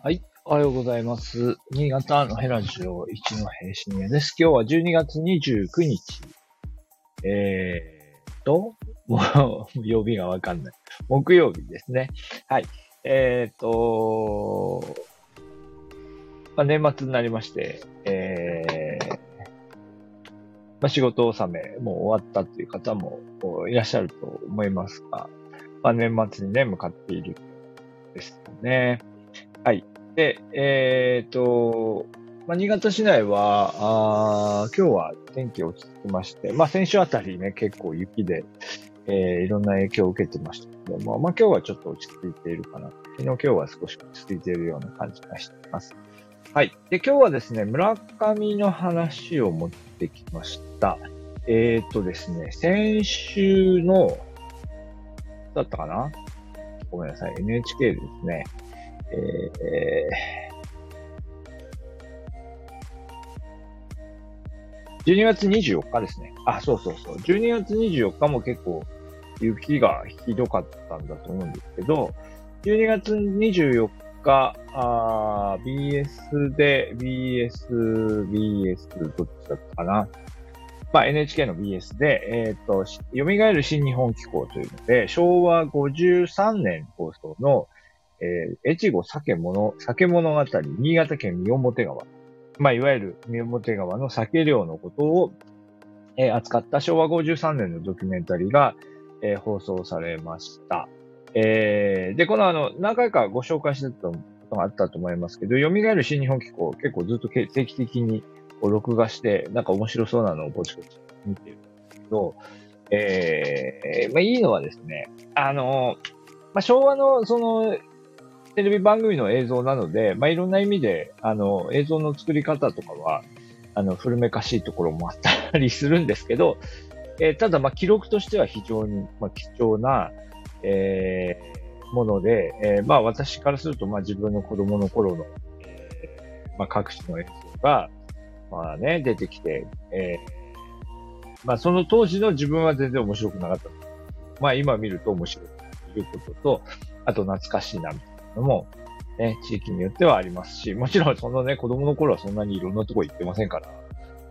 はい。おはようございます。新潟のヘラジオ一の平深夜です。今日は12月29日。えーと、もう、曜日がわかんない。木曜日ですね。はい。えーと、まあ、年末になりまして、えー、まあ、仕事納め、もう終わったという方もいらっしゃると思いますが、まあ、年末にね、向かっているですね。はい。で、えっ、と、まあ、新潟市内は、あ今日は天気落ち着きまして、まあ、先週あたりね、結構雪で、えー、いろんな影響を受けてましたけども、まあ、今日はちょっと落ち着いているかな。昨日今日は少し落ち着いているような感じがしています。はい。で、今日はですね、村上の話を持ってきました。えっ、とですね、先週の、だったかな？ごめんなさい。NHK ですね。えー、12月24日ですね。あ、そうそうそう。12月24日も結構雪がひどかったんだと思うんですけど、12月24日、あ BS で、BS、BS、どっちだったかな。まあ、NHK の BS で、えっ、ー、と、蘇る新日本機構というので、昭和53年放送の、えー、越後酒物、酒物語、新潟県三表川。まあ、いわゆる三表川の酒漁のことを、えー、扱った昭和53年のドキュメンタリーが、えー、放送されました。えー、で、このあの、何回かご紹介してたことがあったと思いますけど、蘇る新日本機構結構ずっと定期的に録画して、なんか面白そうなのをぼちぼち見てるんですけど、えー、まあいいのはですね、あの、まあ昭和のそのテレビ番組の映像なので、まあ、いろんな意味で、あの、映像の作り方とかは、あの、古めかしいところもあったりするんですけど、えー、ただ、まあ、記録としては非常に、まあ、貴重な、えー、もので、えー、まあ、私からすると、まあ、自分の子供の頃の、え、まあ、各種の映像が、まあね、出てきて、えー、まあ、その当時の自分は全然面白くなかった。まあ、今見ると面白いということと、あと懐かしいな、みたいな。のも、ね、地域によってはありますし、もちろんそのね、子供の頃はそんなにいろんなとこ行ってませんから、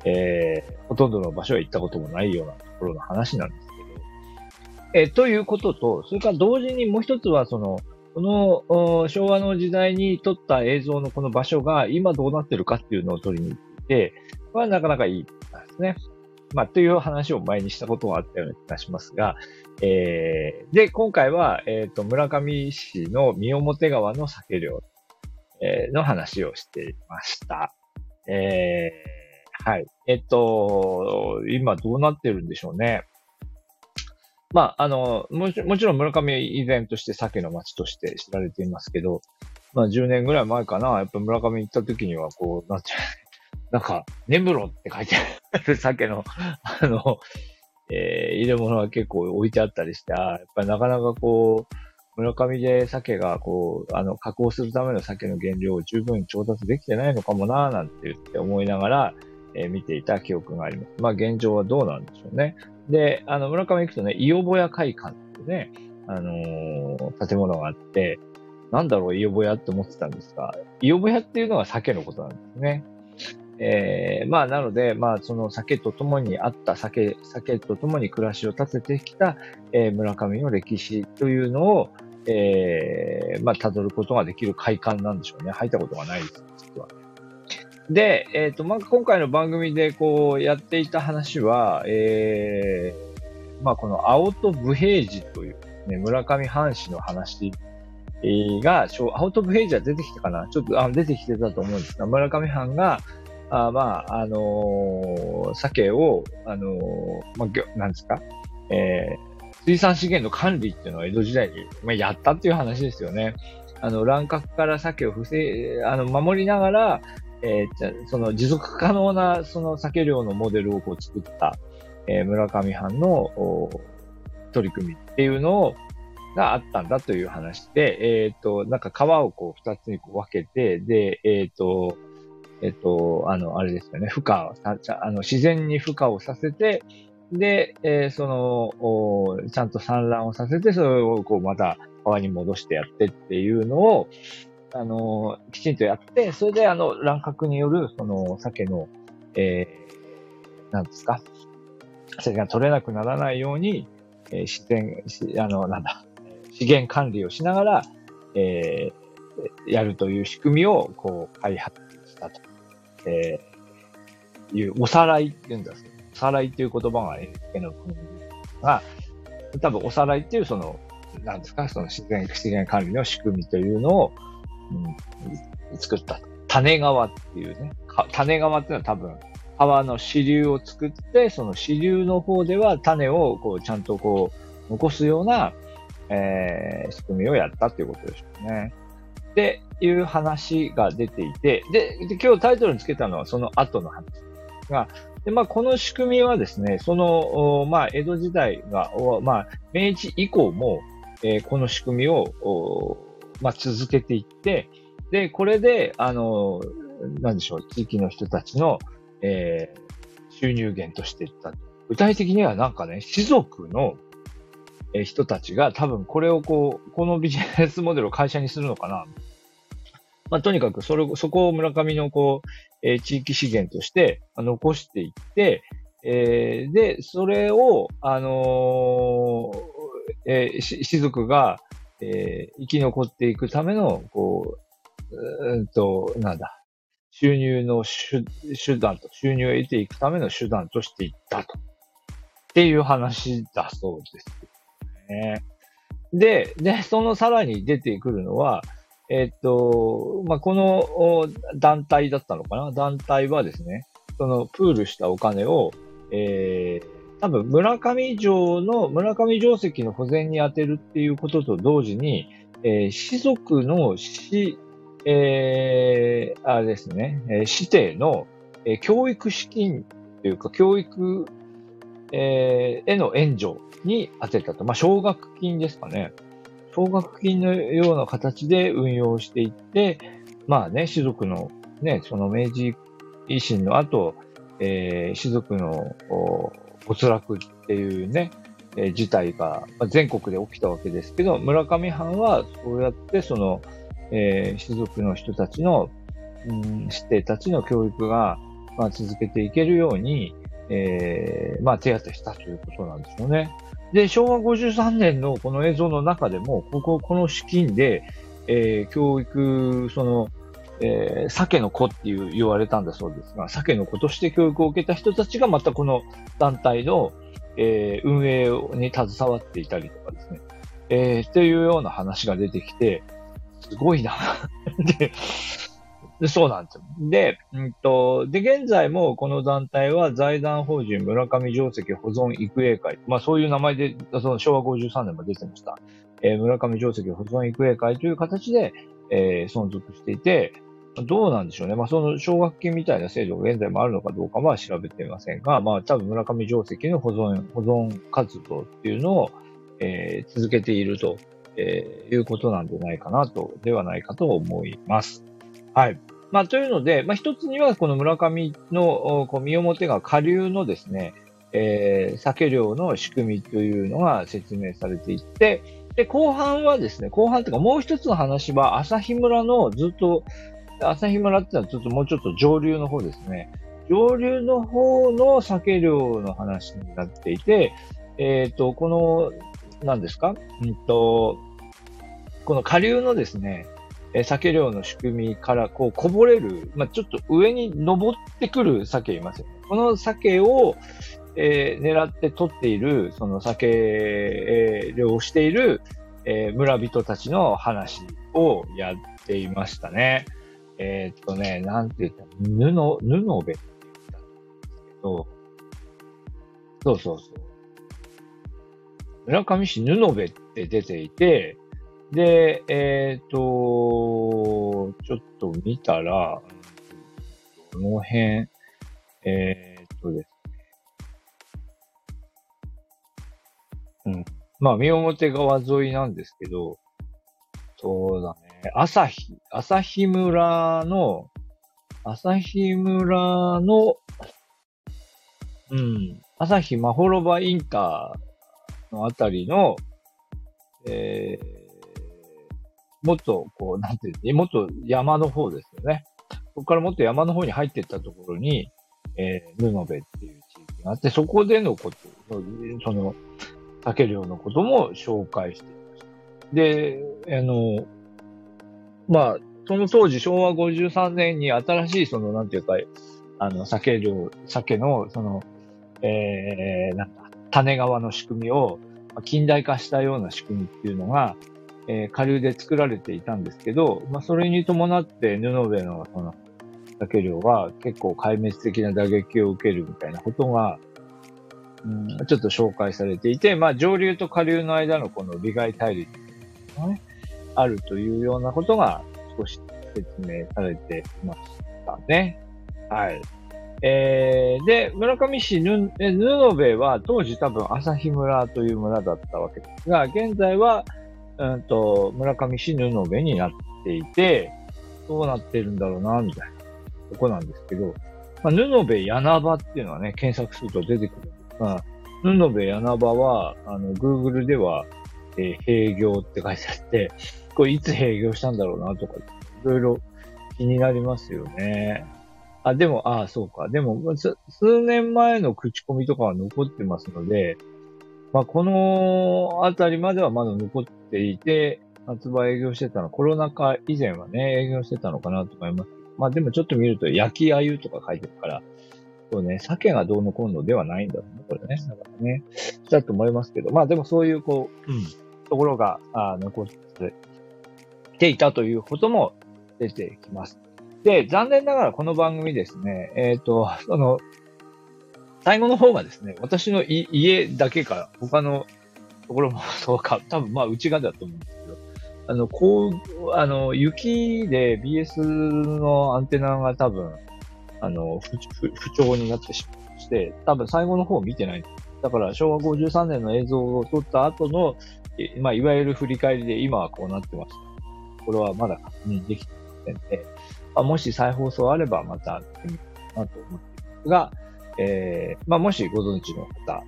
えー、ほとんどの場所は行ったこともないようなところの話なんですけど、えー、ということと、それから同時にもう一つは、その、この昭和の時代に撮った映像のこの場所が今どうなってるかっていうのを撮りに行って、これはなかなかいいですね。まあ、という話を前にしたことがあったような気がしますが、えー、で、今回は、えっ、ー、と、村上市の三表川の酒漁、えー、の話をしていました。えー、はい。えっ、と、今どうなってるんでしょうね。まあ、あの、もちもちろん村上以前として酒の町として知られていますけど、まあ10年ぐらい前かな、やっぱ村上行った時にはこう、なんていうなんか、ネムロって書いてある酒の、あの、えー、入れ物が結構置いてあったりして、やっぱりなかなかこう、村上で鮭がこう、あの、加工するための鮭の原料を十分調達できてないのかもなぁなんて言って思いながら、えー、見ていた記憶があります。まあ現状はどうなんでしょうね。で、あの、村上行くとね、伊予小屋会館ってね、あのー、建物があって、なんだろう、伊予小屋って思ってたんですが、伊予小屋っていうのは鮭のことなんですね。えー、まあ、なので、まあ、その酒と共にあった酒、酒と共に暮らしを立ててきた、えー、村上の歴史というのを、えー、まあ、辿ることができる快感なんでしょうね。入ったことがないです、で、えっ、と、まあ、今回の番組でこう、やっていた話は、えー、まあ、この青と武平寺という、ね、村上藩士の話が、青と武平寺は出てきたかなちょっとあ出てきてたと思うんですが、村上藩が、あまあ、あのー、鮭を、あのー、まあ、なんですか、えー、水産資源の管理っていうのは江戸時代に、まあ、やったっていう話ですよね。あの、乱獲から鮭を防あの、守りながら、えー、じゃその持続可能な、その鮭漁のモデルをこう作った、えー、村上藩のお取り組みっていうのを、があったんだという話で、えっ、ー、と、なんか川をこう二つにこう分けて、で、えっ、ー、と、えっと、あの、あれですよね、孵化、あの、自然に孵化をさせて、で、えー、そのお、ちゃんと産卵をさせて、それをこうまた川に戻してやってっていうのを、あの、きちんとやって、それであの、乱獲による、その、鮭の、えー、なんですか、鮭が取れなくならないように、えー、自然、あの、なんだ、資源管理をしながら、えー、やるという仕組みを、こう、開発。えー、いう、おさらいって言うんですけど、おさらいっていう言葉が NHK の国が、多分おさらいっていうその、なんですか、その自然、資源管理の仕組みというのを、うん、作った。種川っていうね、種川っていうのは多分、川の支流を作って、その支流の方では種をこうちゃんとこう残すような、えー、仕組みをやったっていうことでしょうね。っていう話が出ていて、で、で今日タイトルにつけたのはその後の話が、で、まあ、この仕組みはですね、その、まあ、江戸時代が、まあ、明治以降も、えー、この仕組みを、まあ、続けていって、で、これで、あの、なんでしょう、地域の人たちの、えー、収入源としていった。具体的にはなんかね、士族の、え人たちが多分これをこう、このビジネスモデルを会社にするのかな。まあ、とにかくそれ、そこを村上のこう、えー、地域資源として残していって、えー、で、それを、あのー、えー、し、士族が、えー、生き残っていくための、こう、うんと、なんだ、収入の手手段と、収入を得ていくための手段としていったと。っていう話だそうですね。で、で、そのさらに出てくるのは、えっと、まあ、この団体だったのかな？団体はですね、そのプールしたお金を、えー、多分村上城の、村上城石の保全に充てるっていうことと同時に、えー、士族の死、えー、あれですね、えー、指定の、えー、教育資金というか、教育、えー、への援助に充てたと。まあ、奨学金ですかね。奨学金のような形で運用していって、まあね、士族の、ね、その明治維新の後、えー、士族の没落っていうね、えー、事態が、全国で起きたわけですけど、村上藩はそうやってその、えー、士族の人たちの、うん、指定たちの教育が、まあ、続けていけるように、えー、まあ、手当てしたということなんですよね。で、昭和53年のこの映像の中でも、ここ、この資金で、えー、教育、その、えー、鮭の子っていう言われたんだそうですが、鮭の子として教育を受けた人たちがまたこの団体の、えー、運営に携わっていたりとかですね、えー、っていうような話が出てきて、すごいな。で、そうなんですよ。で、うんと、で、現在もこの団体は財団法人村上定石保存育英会。まあそういう名前で、その昭和53年も出てました。えー、村上定石保存育英会という形で、えー、存続していて、どうなんでしょうね。まあその奨学金みたいな制度が現在もあるのかどうかは調べていませんが、まあ多分村上定石の保存、保存活動っていうのを、えー、続けていると、えー、いうことなんじゃないかなと、ではないかと思います。はい。まあ、というので、まあ、一つには、この村上の、こう、身表が下流のですね、えー、酒漁の仕組みというのが説明されていて、で、後半はですね、後半というかもう一つの話は、朝日村のずっと、朝日村ってのはちょっともうちょっと上流の方ですね。上流の方の酒漁の話になっていて、えっ、ー、と、この、何ですか？うんと、この下流のですね、え鮭漁の仕組みからこうこぼれる、まあ、ちょっと上に登ってくる鮭いますよね。この鮭を、えー、狙って取っている、その鮭、えー、漁をしている、えー、村人たちの話をやっていましたね。えー、っとね、なんて言ったら布、布部って言ったんですけど、そうそうそう。村上市布部って出ていて、で、えっ、ー、と、ちょっと見たら、この辺、えっ、ー、とですね。うん。まあ、三表川沿いなんですけど、そうだね。朝日、朝日村の、朝日村の、うん、朝日まほろばインターのあたりの、えー、もっと、こう、なんていうもっと山の方ですよね。ここからもっと山の方に入っていったところに、えー、布部っていう地域があって、そこでのこと、その、酒漁のことも紹介していました。で、あの、まあ、その当時、昭和53年に新しい、その、なんていうか、あの、酒漁、酒の、その、えー、なんか、種川の仕組みを近代化したような仕組みっていうのが、えー、下流で作られていたんですけど、まあ、それに伴って布部のその酒量は結構壊滅的な打撃を受けるみたいなことが、うん、ちょっと紹介されていて、まあ、上流と下流の間のこの利害対立がね、あるというようなことが少し説明されていましたね。はい。えー、で、村上市ぬ、布部は当時多分朝日村という村だったわけですが、現在は、うんと、村上市布部になっていて、どうなってるんだろうな、みたいなとこなんですけど、まあ、布部柳場っていうのはね、検索すると出てくるんですが、布部柳場は、あの、Google では、えー、閉業って書いてあって、これいつ閉業したんだろうなとか、いろいろ気になりますよね。あ、でも、ああ、そうか。でも、数年前の口コミとかは残ってますので、まあ、このあたりまではまだ残っていて、発売営業してたの、コロナ禍以前はね、営業してたのかなと思います。まあでもちょっと見ると、焼き鮎とか書いてるから、そうね、鮭がどうのこうのではないんだろうね、これね。だからね、だと思いますけど、まあでもそういう、こう、うん、ところが、あ残っていたということも出てきます。で、残念ながらこの番組ですね、えっ、ー、と、その、最後の方がですね、私の家だけか、他のところもそうか、多分まあ内側だと思うんですけど、あの、こう、あの、雪で BS のアンテナが多分、あの、不不調になってしまいまして、多分最後の方を見てない。だから昭和53年の映像を撮った後の、まあ、いわゆる振り返りで今はこうなってます。これはまだ確認できてませんで、まあ、もし再放送あればまた見てみようかなと思っていますが、えー、まあ、もしご存知の方、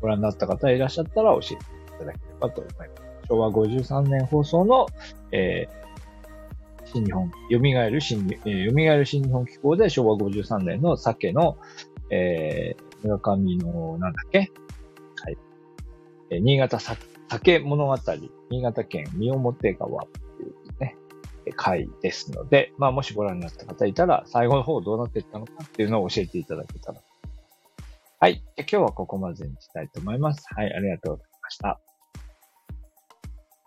ご覧になった方いらっしゃったら教えていただければと思います。昭和53年放送の、えー、新日本、蘇る新、えー、蘇る新日本機構で昭和53年の鮭の、えー、村上の、なんだっけ？はい。えー、新潟酒物語、新潟県三表川回ですので、まあ、もしご覧になった方いたら、最後の方どうなっていったのかっていうのを教えていただけたら。はい。今日はここまでにしたいと思います。はい。ありがとうございました。